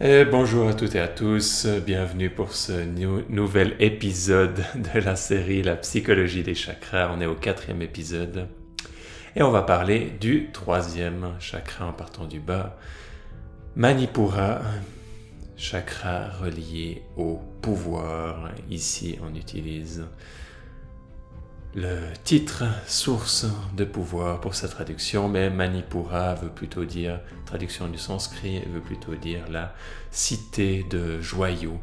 Bonjour à toutes et à tous, bienvenue pour ce nouvel épisode de la série La psychologie des chakras. On est au quatrième épisode et on va parler du troisième chakra en partant du bas, Manipura, chakra relié au pouvoir. Ici on utilise le titre source de pouvoir pour sa traduction, mais Manipura veut plutôt dire, traduction du sanskrit, veut plutôt dire la cité de joyaux.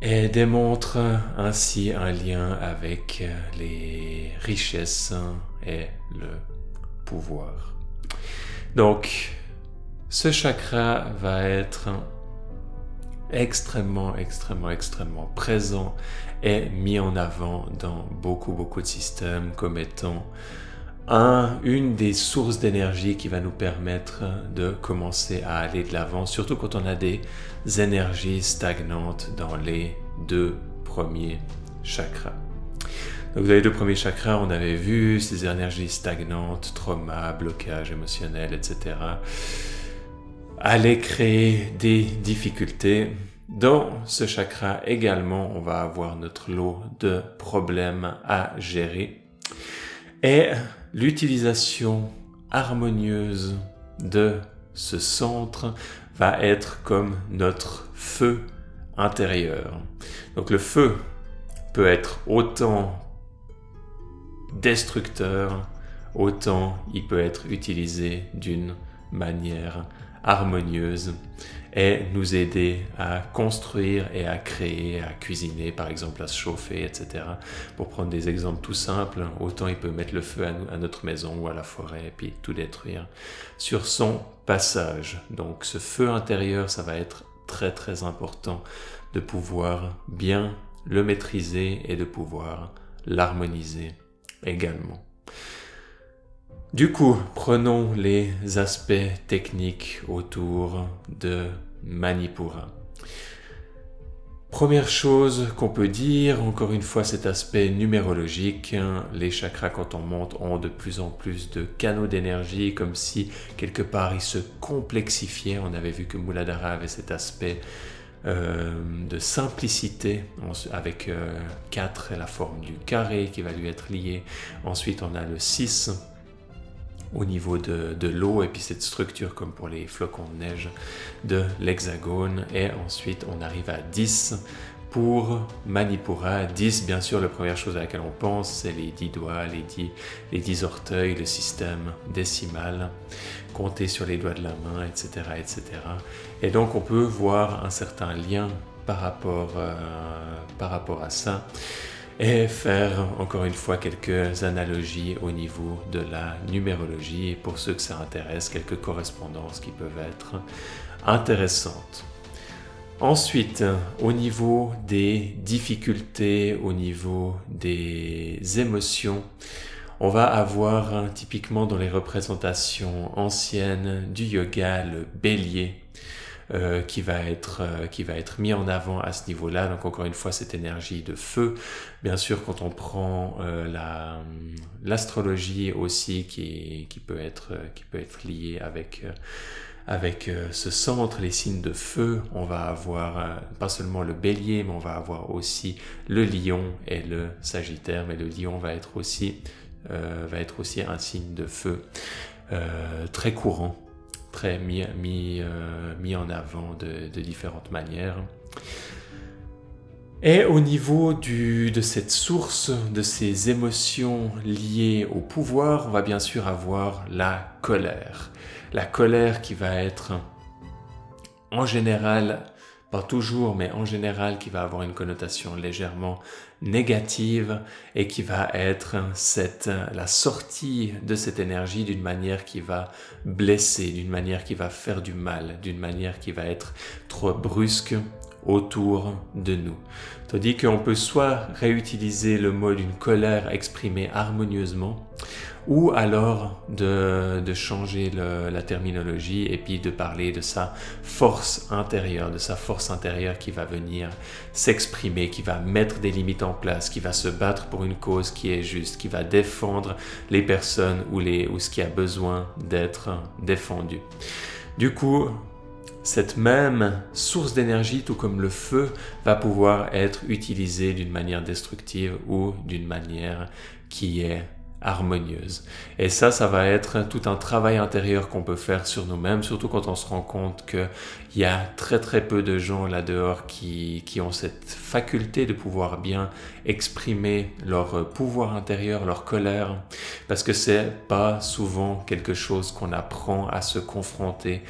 Et démontre ainsi un lien avec les richesses et le pouvoir. Donc, ce chakra va être extrêmement, extrêmement, extrêmement présent est mis en avant dans beaucoup, beaucoup de systèmes comme étant un, une des sources d'énergie qui va nous permettre de commencer à aller de l'avant, surtout quand on a des énergies stagnantes dans les deux premiers chakras. Donc, avez les deux premiers chakras, on avait vu ces énergies stagnantes, trauma, blocage émotionnel, etc. Aller créer des difficultés dans ce chakra également, on va avoir notre lot de problèmes à gérer. Et l'utilisation harmonieuse de ce centre va être comme notre feu intérieur. Donc le feu peut être autant destructeur, autant il peut être utilisé d'une manière harmonieuse et nous aider à construire et à créer, à cuisiner, par exemple, à se chauffer, etc. Pour prendre des exemples tout simples, autant il peut mettre le feu à, notre maison ou à la forêt et puis tout détruire sur son passage. Donc ce feu intérieur, ça va être très très important de pouvoir bien le maîtriser et de pouvoir l'harmoniser également. Du coup, prenons les aspects techniques autour de Manipura. Première chose qu'on peut dire, encore une fois cet aspect numérologique, les chakras quand on monte ont de plus en plus de canaux d'énergie, comme si quelque part ils se complexifiaient. On avait vu que Muladhara avait cet aspect euh, de simplicité avec 4 euh, la forme du carré qui va lui être lié. Ensuite on a le 6 au niveau de, l'eau et puis cette structure comme pour les flocons de neige de l'hexagone et ensuite on arrive à 10 pour Manipura. 10 bien sûr la première chose à laquelle on pense c'est les 10 doigts, les 10, les 10 orteils, le système décimal, compter sur les doigts de la main, etc. etc. Et donc on peut voir un certain lien par rapport, euh, par rapport à ça et faire encore une fois quelques analogies au niveau de la numérologie et pour ceux que ça intéresse, quelques correspondances qui peuvent être intéressantes. Ensuite, au niveau des difficultés, au niveau des émotions, on va avoir typiquement dans les représentations anciennes du yoga le bélier euh, qui va être euh, qui va être mis en avant à ce niveau-là. Donc encore une fois cette énergie de feu. Bien sûr quand on prend euh, la l'astrologie aussi qui qui peut être qui peut être liée avec avec ce centre, les signes de feu, on va avoir pas seulement le bélier, mais on va avoir aussi le lion et le sagittaire. Mais le lion va être aussi, va être aussi un signe de feu très courant euh, mis en avant de, de, différentes manières. Et au niveau du, de cette source, de ces émotions liées au pouvoir, on va bien sûr avoir la colère. La colère qui va être en général pas toujours, mais en général qui va avoir une connotation légèrement négative et qui va être cette, la sortie de cette énergie d'une manière qui va blesser, d'une manière qui va faire du mal, d'une manière qui va être trop brusque autour de nous. Tandis qu'on peut soit réutiliser le mot d'une colère exprimée harmonieusement, ou alors de, changer la terminologie et puis de parler de sa force intérieure, de sa force intérieure qui va venir s'exprimer, qui va mettre des limites en place, qui va se battre pour une cause qui est juste, qui va défendre les personnes ou, les, ou ce qui a besoin d'être défendu. Du coup, cette même source d'énergie, tout comme le feu, va pouvoir être utilisée d'une manière destructive ou d'une manière qui est harmonieuse. Et ça, ça va être tout un travail intérieur qu'on peut faire sur nous-mêmes, surtout quand on se rend compte qu'il y a très très peu de gens là-dehors qui, qui ont cette faculté de pouvoir bien exprimer leur pouvoir intérieur, leur colère, parce que c'est pas souvent quelque chose qu'on apprend à se confronter.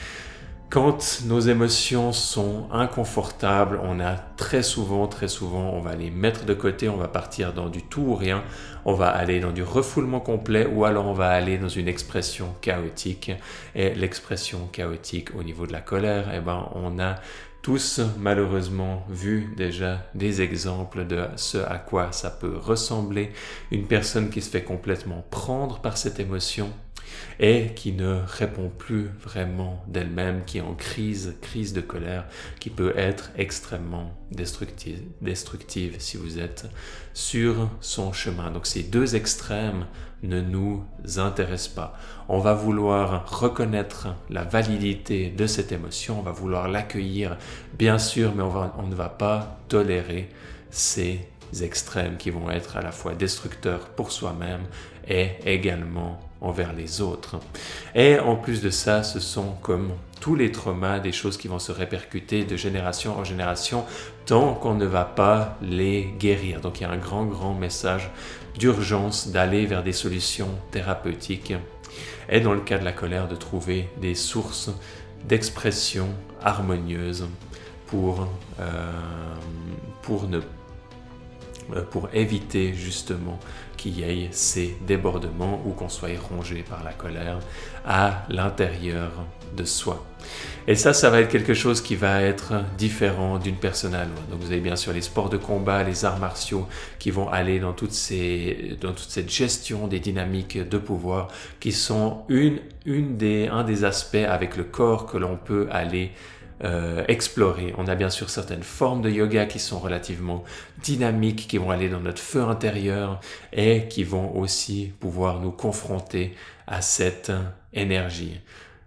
Quand nos émotions sont inconfortables, on a très souvent, très souvent, on va les mettre de côté, on va partir dans du tout ou rien, on va aller dans du refoulement complet ou alors on va aller dans une expression chaotique. Et l'expression chaotique au niveau de la colère, eh ben, on a tous malheureusement vu déjà des exemples de ce à quoi ça peut ressembler. Une personne qui se fait complètement prendre par cette émotion et qui ne répond plus vraiment d'elle-même, qui est en crise, crise de colère, qui peut être extrêmement destructive, si vous êtes sur son chemin. Donc ces deux extrêmes ne nous intéressent pas. On va vouloir reconnaître la validité de cette émotion, on va vouloir l'accueillir, bien sûr, mais on ne va pas tolérer ces extrêmes qui vont être à la fois destructeurs pour soi-même et également envers les autres. Et en plus de ça, ce sont comme tous les traumas, des choses qui vont se répercuter de génération en génération tant qu'on ne va pas les guérir. Donc il y a un grand, grand message d'urgence d'aller vers des solutions thérapeutiques et dans le cas de la colère, de trouver des sources d'expression harmonieuse pour, euh, pour ne euh, pour éviter justement qu'il y ait ces débordements ou qu'on soit rongé par la colère à l'intérieur de soi. Et ça, ça va être quelque chose qui va être différent d'une personne à l'autre. Donc vous avez bien sûr les sports de combat, les arts martiaux qui vont aller dans, toutes ces, dans toute cette gestion des dynamiques de pouvoir qui sont une, un des aspects avec le corps que l'on peut aller euh, explorer. On a bien sûr certaines formes de yoga qui sont relativement dynamiques, qui vont aller dans notre feu intérieur et qui vont aussi pouvoir nous confronter à cette énergie.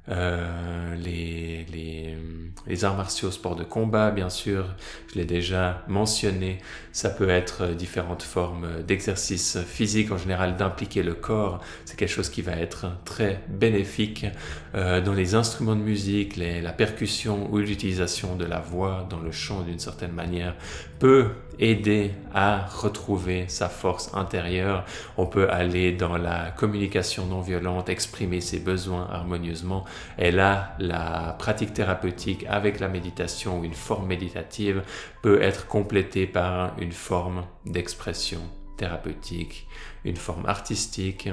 Euh, les, les, les, arts martiaux, sports de combat, bien sûr, je l'ai déjà mentionné. Ça peut être différentes formes d'exercice physique, en général d'impliquer le corps. C'est quelque chose qui va être très bénéfique euh, dans les instruments de musique, les, la percussion ou l'utilisation de la voix dans le chant d'une certaine manière peut aider à retrouver sa force intérieure. On peut aller dans la communication non violente, exprimer ses besoins harmonieusement. Et là, la pratique thérapeutique avec la méditation ou une forme méditative peut être complétée par une forme d'expression thérapeutique, une forme artistique,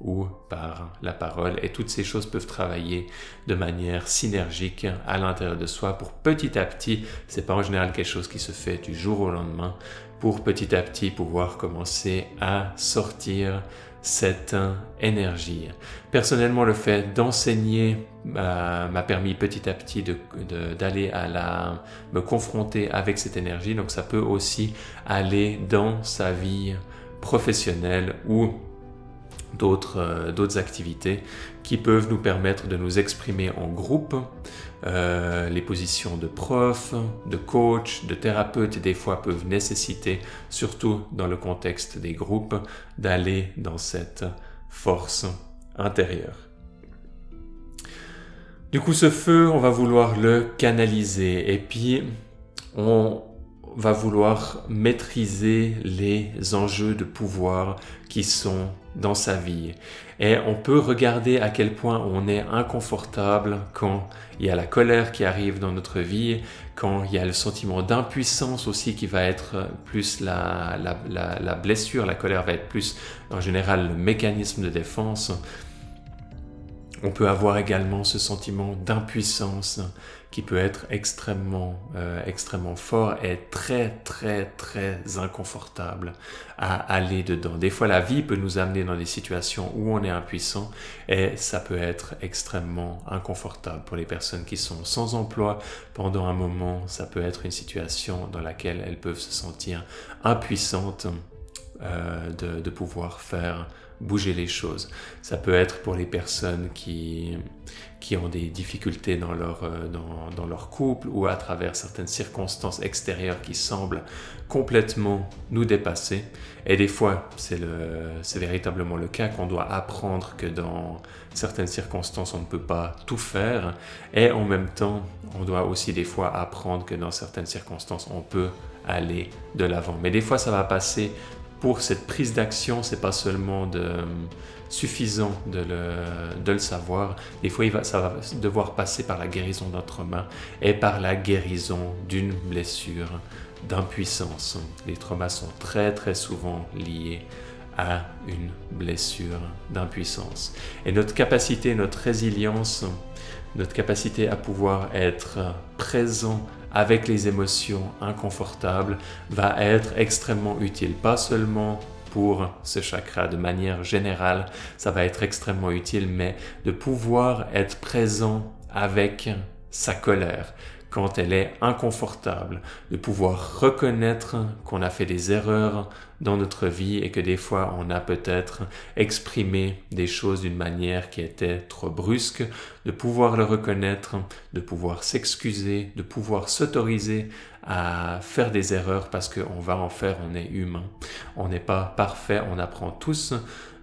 ou par la parole. Et toutes ces choses peuvent travailler de manière synergique à l'intérieur de soi pour petit à petit, c'est pas en général quelque chose qui se fait du jour au lendemain, pour petit à petit pouvoir commencer à sortir cette énergie. Personnellement, le fait d'enseigner m'a permis petit à petit d'aller à la me confronter avec cette énergie. Donc ça peut aussi aller dans sa vie professionnelle ou euh, d'autres activités qui peuvent nous permettre de nous exprimer en groupe. Euh, les positions de prof, de coach, de thérapeute, des fois peuvent nécessiter, surtout dans le contexte des groupes, d'aller dans cette force intérieure. Du coup, ce feu, on va vouloir le canaliser et puis on va vouloir maîtriser les enjeux de pouvoir qui sont dans sa vie. Et on peut regarder à quel point on est inconfortable quand il y a la colère qui arrive dans notre vie, quand il y a le sentiment d'impuissance aussi qui va être plus la, la, la, blessure, la colère va être plus en général le mécanisme de défense. On peut avoir également ce sentiment d'impuissance qui peut être extrêmement, euh, extrêmement fort et très, très, très inconfortable à aller dedans. Des fois, la vie peut nous amener dans des situations où on est impuissant et ça peut être extrêmement inconfortable pour les personnes qui sont sans emploi pendant un moment. Ça peut être une situation dans laquelle elles peuvent se sentir impuissantes euh, de, pouvoir faire bouger les choses. Ça peut être pour les personnes qui, qui ont des difficultés dans leur, euh, dans, dans, leur couple ou à travers certaines circonstances extérieures qui semblent complètement nous dépasser. Et des fois, c'est véritablement le cas qu'on doit apprendre que dans certaines circonstances, on ne peut pas tout faire. Et en même temps, on doit aussi des fois apprendre que dans certaines circonstances, on peut aller de l'avant. Mais des fois, ça va passer pour cette prise d'action, c'est pas seulement suffisant de le, de savoir. Des fois, il va, ça va devoir passer par la guérison notre main et par la guérison d'une blessure d'impuissance. Les traumas sont très très souvent liés à une blessure d'impuissance. Et notre capacité, notre résilience, notre capacité à pouvoir être présent avec les émotions inconfortables va être extrêmement utile, pas seulement pour ce chakra de manière générale, ça va être extrêmement utile, mais de pouvoir être présent avec sa colère, quand elle est inconfortable, de pouvoir reconnaître qu'on a fait des erreurs dans notre vie et que des fois on a peut-être exprimé des choses d'une manière qui était trop brusque, de pouvoir le reconnaître, de pouvoir s'excuser, de pouvoir s'autoriser à faire des erreurs parce qu'on va en faire, on est humain. On n'est pas parfait, on apprend tous,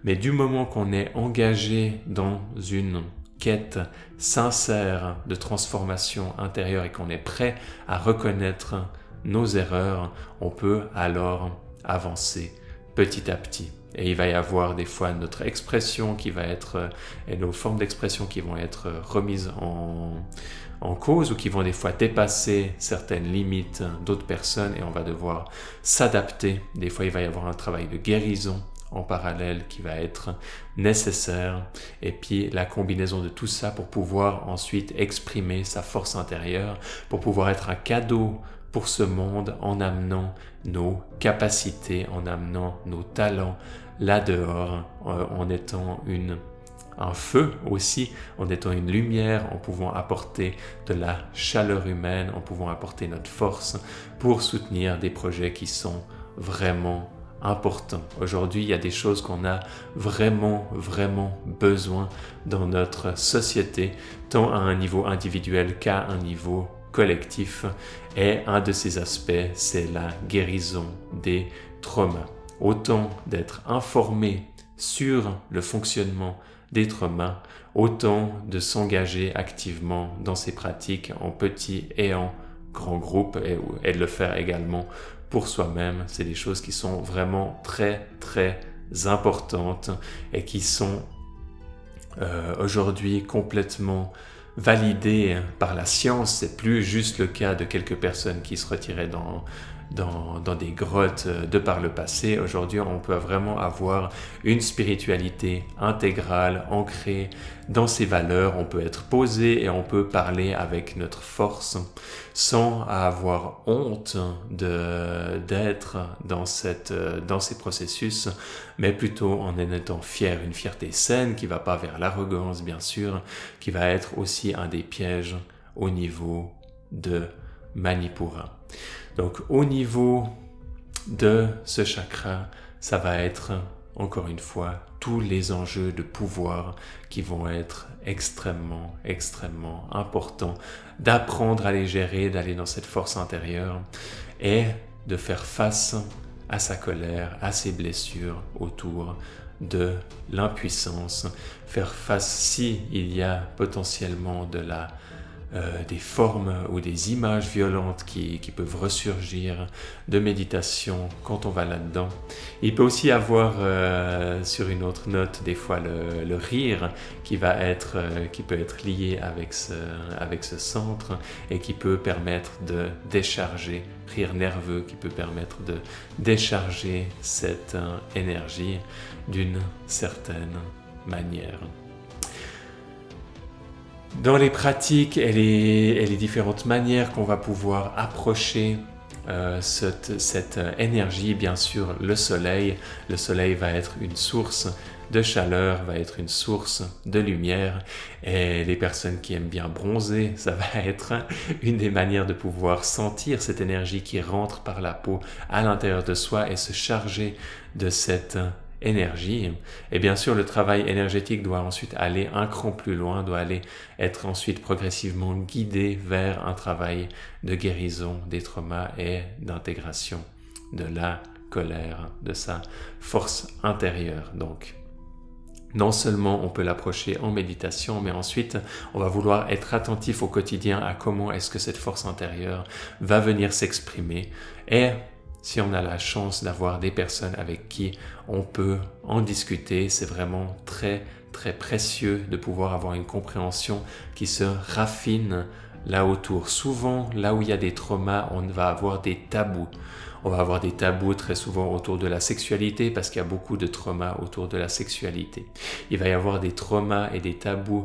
mais du moment qu'on est engagé dans une quête sincère de transformation intérieure et qu'on est prêt à reconnaître nos erreurs, on peut alors avancer petit à petit. Et il va y avoir des fois notre expression qui va être, et nos formes d'expression qui vont être remises en, en cause ou qui vont des fois dépasser certaines limites d'autres personnes et on va devoir s'adapter. Des fois, il va y avoir un travail de guérison en parallèle qui va être nécessaire. Et puis la combinaison de tout ça pour pouvoir ensuite exprimer sa force intérieure, pour pouvoir être un cadeau pour ce monde en amenant nos capacités, en amenant nos talents là-dehors, euh, en étant une un feu aussi, en étant une lumière, en pouvant apporter de la chaleur humaine, en pouvant apporter notre force pour soutenir des projets qui sont vraiment important. Aujourd'hui, il y a des choses qu'on a vraiment, vraiment besoin dans notre société, tant à un niveau individuel qu'à un niveau collectif. Et un de ces aspects, c'est la guérison des traumas. Autant d'être informé sur le fonctionnement des traumas, autant de s'engager activement dans ces pratiques en petit et en grand groupe et, et de le faire également pour soi-même. C'est des choses qui sont vraiment très très importantes et qui sont euh, aujourd'hui complètement validées par la science. C'est plus juste le cas de quelques personnes qui se retiraient dans dans, des grottes euh, de par le passé. Aujourd'hui, on peut vraiment avoir une spiritualité intégrale, ancrée dans ses valeurs. On peut être posé et on peut parler avec notre force sans avoir honte d'être dans, euh, dans ces processus, mais plutôt en en étant fier. Une fierté saine qui va pas vers l'arrogance, bien sûr, qui va être aussi un des pièges au niveau de Manipura. Donc au niveau de ce chakra, ça va être encore une fois tous les enjeux de pouvoir qui vont être extrêmement, extrêmement importants, d'apprendre à les gérer, d'aller dans cette force intérieure et de faire face à sa colère, à ses blessures autour de l'impuissance, faire face si il y a potentiellement de la euh, des formes ou des images violentes qui, peuvent ressurgir de méditation quand on va là-dedans. Il peut aussi avoir euh, sur une autre note des fois le, rire qui va être euh, qui peut être lié avec ce centre et qui peut permettre de décharger rire nerveux qui peut permettre de décharger cette énergie d'une certaine manière. Dans les pratiques et les, différentes manières qu'on va pouvoir approcher euh, cette, cette, énergie, bien sûr, le soleil. Le soleil va être une source de chaleur, va être une source de lumière. Et les personnes qui aiment bien bronzer, ça va être une des manières de pouvoir sentir cette énergie qui rentre par la peau à l'intérieur de soi et se charger de cette énergie. Et bien sûr, le travail énergétique doit ensuite aller un cran plus loin, doit aller être ensuite progressivement guidé vers un travail de guérison des traumas et d'intégration de la colère, de sa force intérieure. Donc, non seulement on peut l'approcher en méditation, mais ensuite on va vouloir être attentif au quotidien à comment est-ce que cette force intérieure va venir s'exprimer et si on a la chance d'avoir des personnes avec qui on peut en discuter, c'est vraiment très très précieux de pouvoir avoir une compréhension qui se raffine là autour. Souvent, là où il y a des traumas, on va avoir des tabous. On va avoir des tabous très souvent autour de la sexualité parce qu'il y a beaucoup de traumas autour de la sexualité. Il va y avoir des traumas et des tabous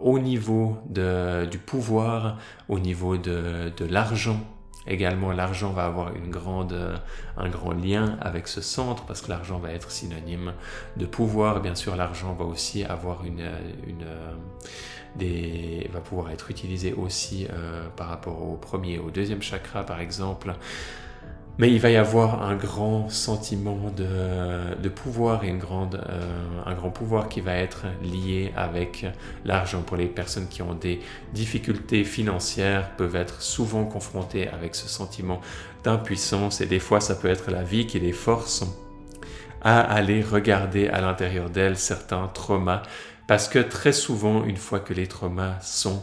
au niveau du pouvoir, au niveau de, de l'argent, Également, l'argent va avoir une grande, un grand lien avec ce centre parce que l'argent va être synonyme de pouvoir. Bien sûr, l'argent va aussi avoir une, une des, va pouvoir être utilisé aussi euh, par rapport au premier et au deuxième chakra, par exemple. Mais il va y avoir un grand sentiment de, pouvoir et une grande, euh, un grand pouvoir qui va être lié avec l'argent. Pour les personnes qui ont des difficultés financières, peuvent être souvent confrontées avec ce sentiment d'impuissance et des fois ça peut être la vie qui les force à aller regarder à l'intérieur d'elles certains traumas parce que très souvent, une fois que les traumas sont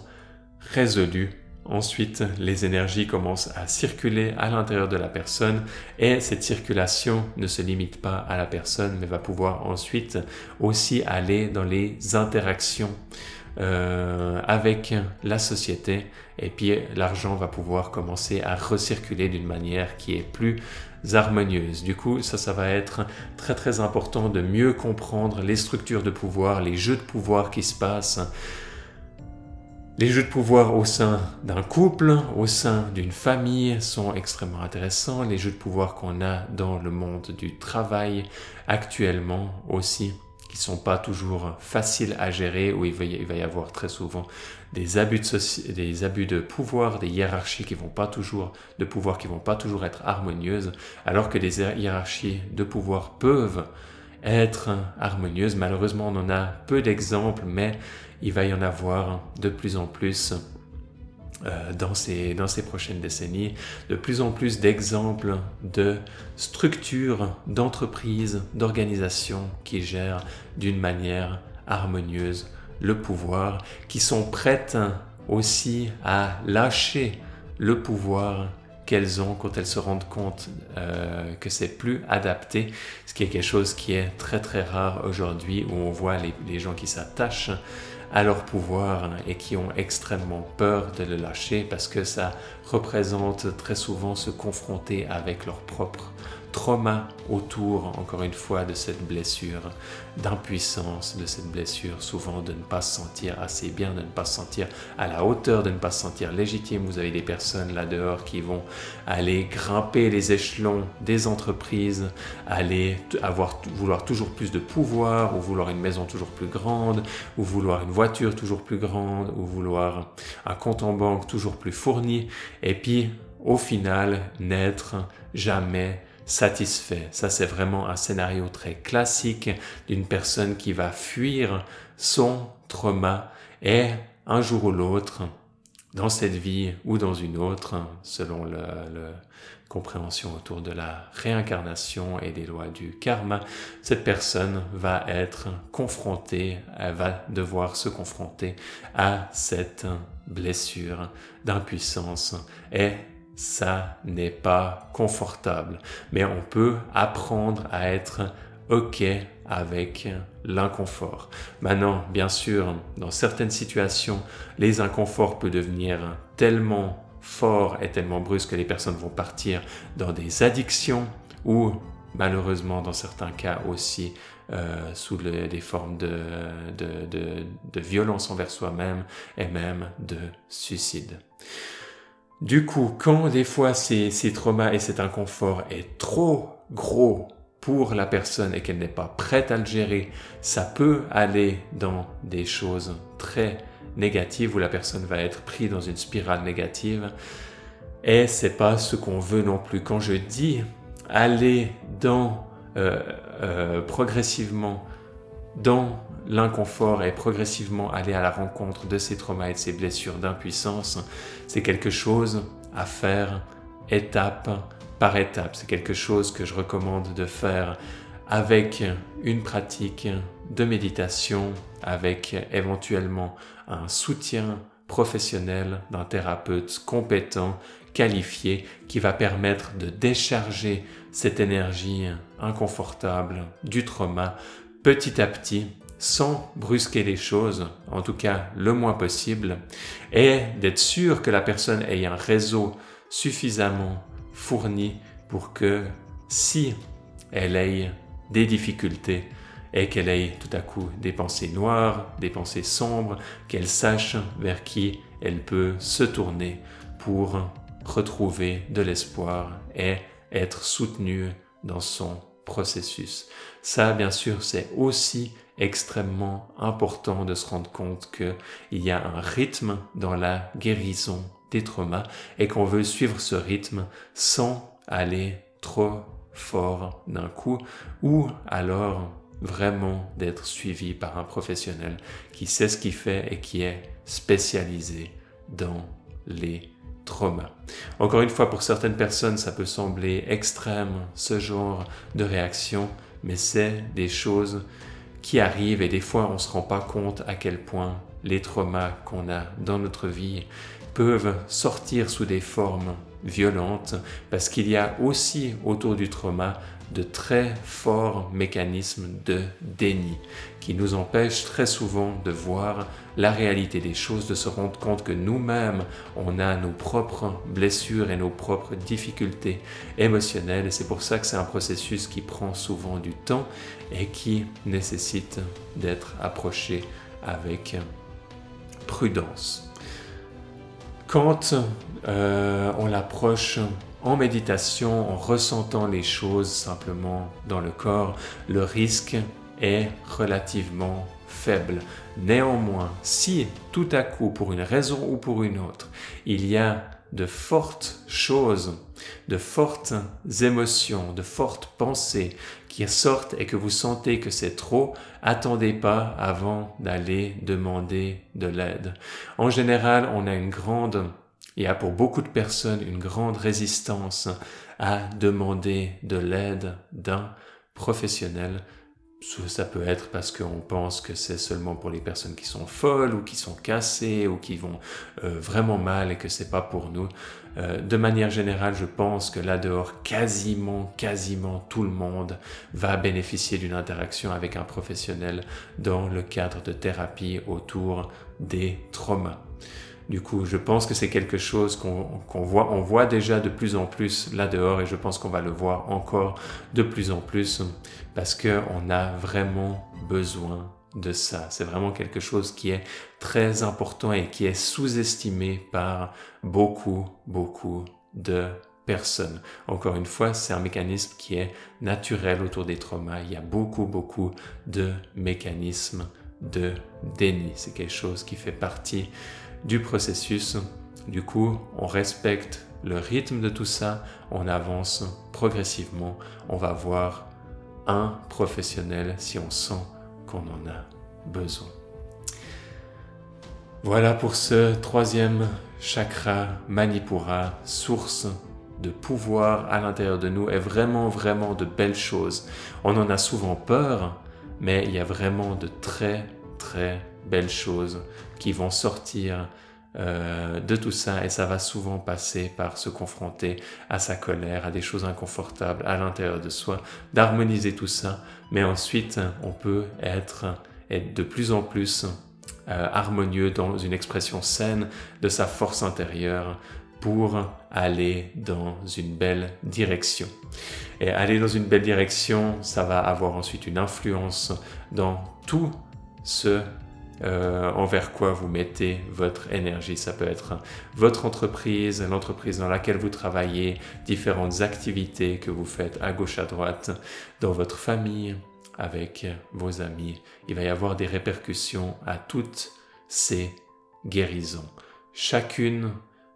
résolus, Ensuite, les énergies commencent à circuler à l'intérieur de la personne et cette circulation ne se limite pas à la personne mais va pouvoir ensuite aussi aller dans les interactions euh, avec la société et puis l'argent va pouvoir commencer à recirculer d'une manière qui est plus harmonieuse. Du coup, ça, ça va être très très important de mieux comprendre les structures de pouvoir, les jeux de pouvoir qui se passent les jeux de pouvoir au sein d'un couple, au sein d'une famille sont extrêmement intéressants. Les jeux de pouvoir qu'on a dans le monde du travail actuellement aussi, qui sont pas toujours faciles à gérer, où il va y, avoir très souvent des abus de, des pouvoir, des hiérarchies qui vont pas toujours, de pouvoir qui vont pas toujours être harmonieuses, alors que les hiérarchies de pouvoir peuvent être harmonieuses. Malheureusement, on en a peu d'exemples, mais il va y en avoir de plus en plus euh, dans, ces, dans ces prochaines décennies, de plus en plus d'exemples de structures, d'entreprises, d'organisations qui gèrent d'une manière harmonieuse le pouvoir, qui sont prêtes aussi à lâcher le pouvoir qu'elles ont quand elles se rendent compte euh, que c'est plus adapté, ce qui est quelque chose qui est très très rare aujourd'hui où on voit les, les gens qui s'attachent à leur pouvoir et qui ont extrêmement peur de le lâcher parce que ça représente très souvent se confronter avec leur propre trauma autour, encore une fois, de cette blessure, d'impuissance, de cette blessure, souvent de ne pas se sentir assez bien, de ne pas se sentir à la hauteur, de ne pas se sentir légitime. Vous avez des personnes là dehors qui vont aller grimper les échelons des entreprises, aller avoir, vouloir toujours plus de pouvoir, ou vouloir une maison toujours plus grande, ou vouloir une voiture toujours plus grande, ou vouloir un compte en banque toujours plus fourni, et puis au final n'être jamais satisfait. Ça, c'est vraiment un scénario très classique d'une personne qui va fuir son trauma et un jour ou l'autre, dans cette vie ou dans une autre, selon la compréhension autour de la réincarnation et des lois du karma, cette personne va être confrontée, elle va devoir se confronter à cette blessure d'impuissance et ça n'est pas confortable. Mais on peut apprendre à être OK avec l'inconfort. Maintenant, bien sûr, dans certaines situations, les inconforts peuvent devenir tellement forts et tellement brusques que les personnes vont partir dans des addictions ou malheureusement dans certains cas aussi euh, sous des formes de, de violence envers soi-même et même de suicide. Du coup, quand des fois ces, ces traumas et cet inconfort est trop gros pour la personne et qu'elle n'est pas prête à le gérer, ça peut aller dans des choses très négatives où la personne va être prise dans une spirale négative. Et c'est pas ce qu'on veut non plus. Quand je dis aller dans progressivement dans l'inconfort et progressivement aller à la rencontre de ces traumas et de ces blessures d'impuissance, c'est quelque chose à faire étape par étape. C'est quelque chose que je recommande de faire avec une pratique de méditation, avec éventuellement un soutien professionnel d'un thérapeute compétent, qualifié, qui va permettre de décharger cette énergie inconfortable du trauma petit à petit sans brusquer les choses, en tout cas le moins possible, et d'être sûr que la personne ait un réseau suffisamment fourni pour que si elle ait des difficultés et qu'elle ait tout à coup des pensées noires, des pensées sombres, qu'elle sache vers qui elle peut se tourner pour retrouver de l'espoir et être soutenue dans son processus. Ça, bien sûr, c'est aussi extrêmement important de se rendre compte qu'il y a un rythme dans la guérison des traumas et qu'on veut suivre ce rythme sans aller trop fort d'un coup ou alors vraiment d'être suivi par un professionnel qui sait ce qu'il fait et qui est spécialisé dans les traumas. Encore une fois, pour certaines personnes, ça peut sembler extrême ce genre de réaction, mais c'est des choses qui arrivent et des fois on ne se rend pas compte à quel point les traumas qu'on a dans notre vie peuvent sortir sous des formes violentes parce qu'il y a aussi autour du trauma de très forts mécanismes de déni qui nous empêchent très souvent de voir la réalité des choses, de se rendre compte que nous-mêmes, on a nos propres blessures et nos propres difficultés émotionnelles. Et c'est pour ça que c'est un processus qui prend souvent du temps et qui nécessite d'être approché avec prudence. Quand euh, on l'approche en méditation, en ressentant les choses simplement dans le corps, le risque est relativement faible. Néanmoins, si tout à coup, pour une raison ou pour une autre, il y a de fortes choses, de fortes émotions, de fortes pensées qui sortent et que vous sentez que c'est trop, attendez pas avant d'aller demander de l'aide. En général, on a une grande y a pour beaucoup de personnes une grande résistance à demander de l'aide d'un professionnel. Ça peut être parce qu'on pense que c'est seulement pour les personnes qui sont folles ou qui sont cassées ou qui vont euh, vraiment mal et que c'est pas pour nous. Euh, de manière générale, je pense que là dehors, quasiment, quasiment tout le monde va bénéficier d'une interaction avec un professionnel dans le cadre de thérapie autour des traumas. Du coup, je pense que c'est quelque chose qu'on voit, on voit déjà de plus en plus là dehors et je pense qu'on va le voir encore de plus en plus parce qu'on a vraiment besoin de ça. C'est vraiment quelque chose qui est très important et qui est sous-estimé par beaucoup, beaucoup de personnes. Encore une fois, c'est un mécanisme qui est naturel autour des traumas. Il y a beaucoup, beaucoup de mécanismes de déni. C'est quelque chose qui fait partie du processus. Du coup, on respecte le rythme de tout ça, on avance progressivement, on va voir un professionnel si on sent qu'on en a besoin. Voilà pour ce troisième chakra Manipura, source de pouvoir à l'intérieur de nous et vraiment, vraiment de belles choses. On en a souvent peur, mais il y a vraiment de très, très belles choses qui vont sortir euh, de tout ça et ça va souvent passer par se confronter à sa colère, à des choses inconfortables à l'intérieur de soi, d'harmoniser tout ça, mais ensuite on peut être, être de plus en plus euh, harmonieux dans une expression saine de sa force intérieure pour aller dans une belle direction. Et aller dans une belle direction, ça va avoir ensuite une influence dans tout ce euh, envers quoi vous mettez votre énergie. Ça peut être votre entreprise, l'entreprise dans laquelle vous travaillez, différentes activités que vous faites à gauche, à droite, dans votre famille, avec vos amis. Il va y avoir des répercussions à toutes ces guérisons. Chacune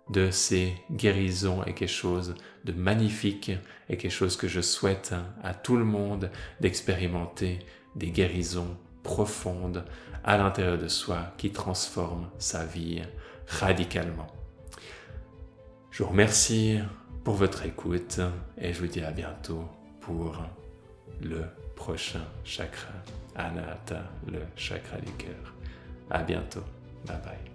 de ces guérisons est quelque chose de magnifique et quelque chose que je souhaite à tout le monde d'expérimenter des guérisons profondes à l'intérieur de soi qui transforment sa vie radicalement. Je vous remercie pour votre écoute et je vous dis à bientôt pour le prochain chakra, Anahata, le chakra du cœur. À bientôt. Bye bye.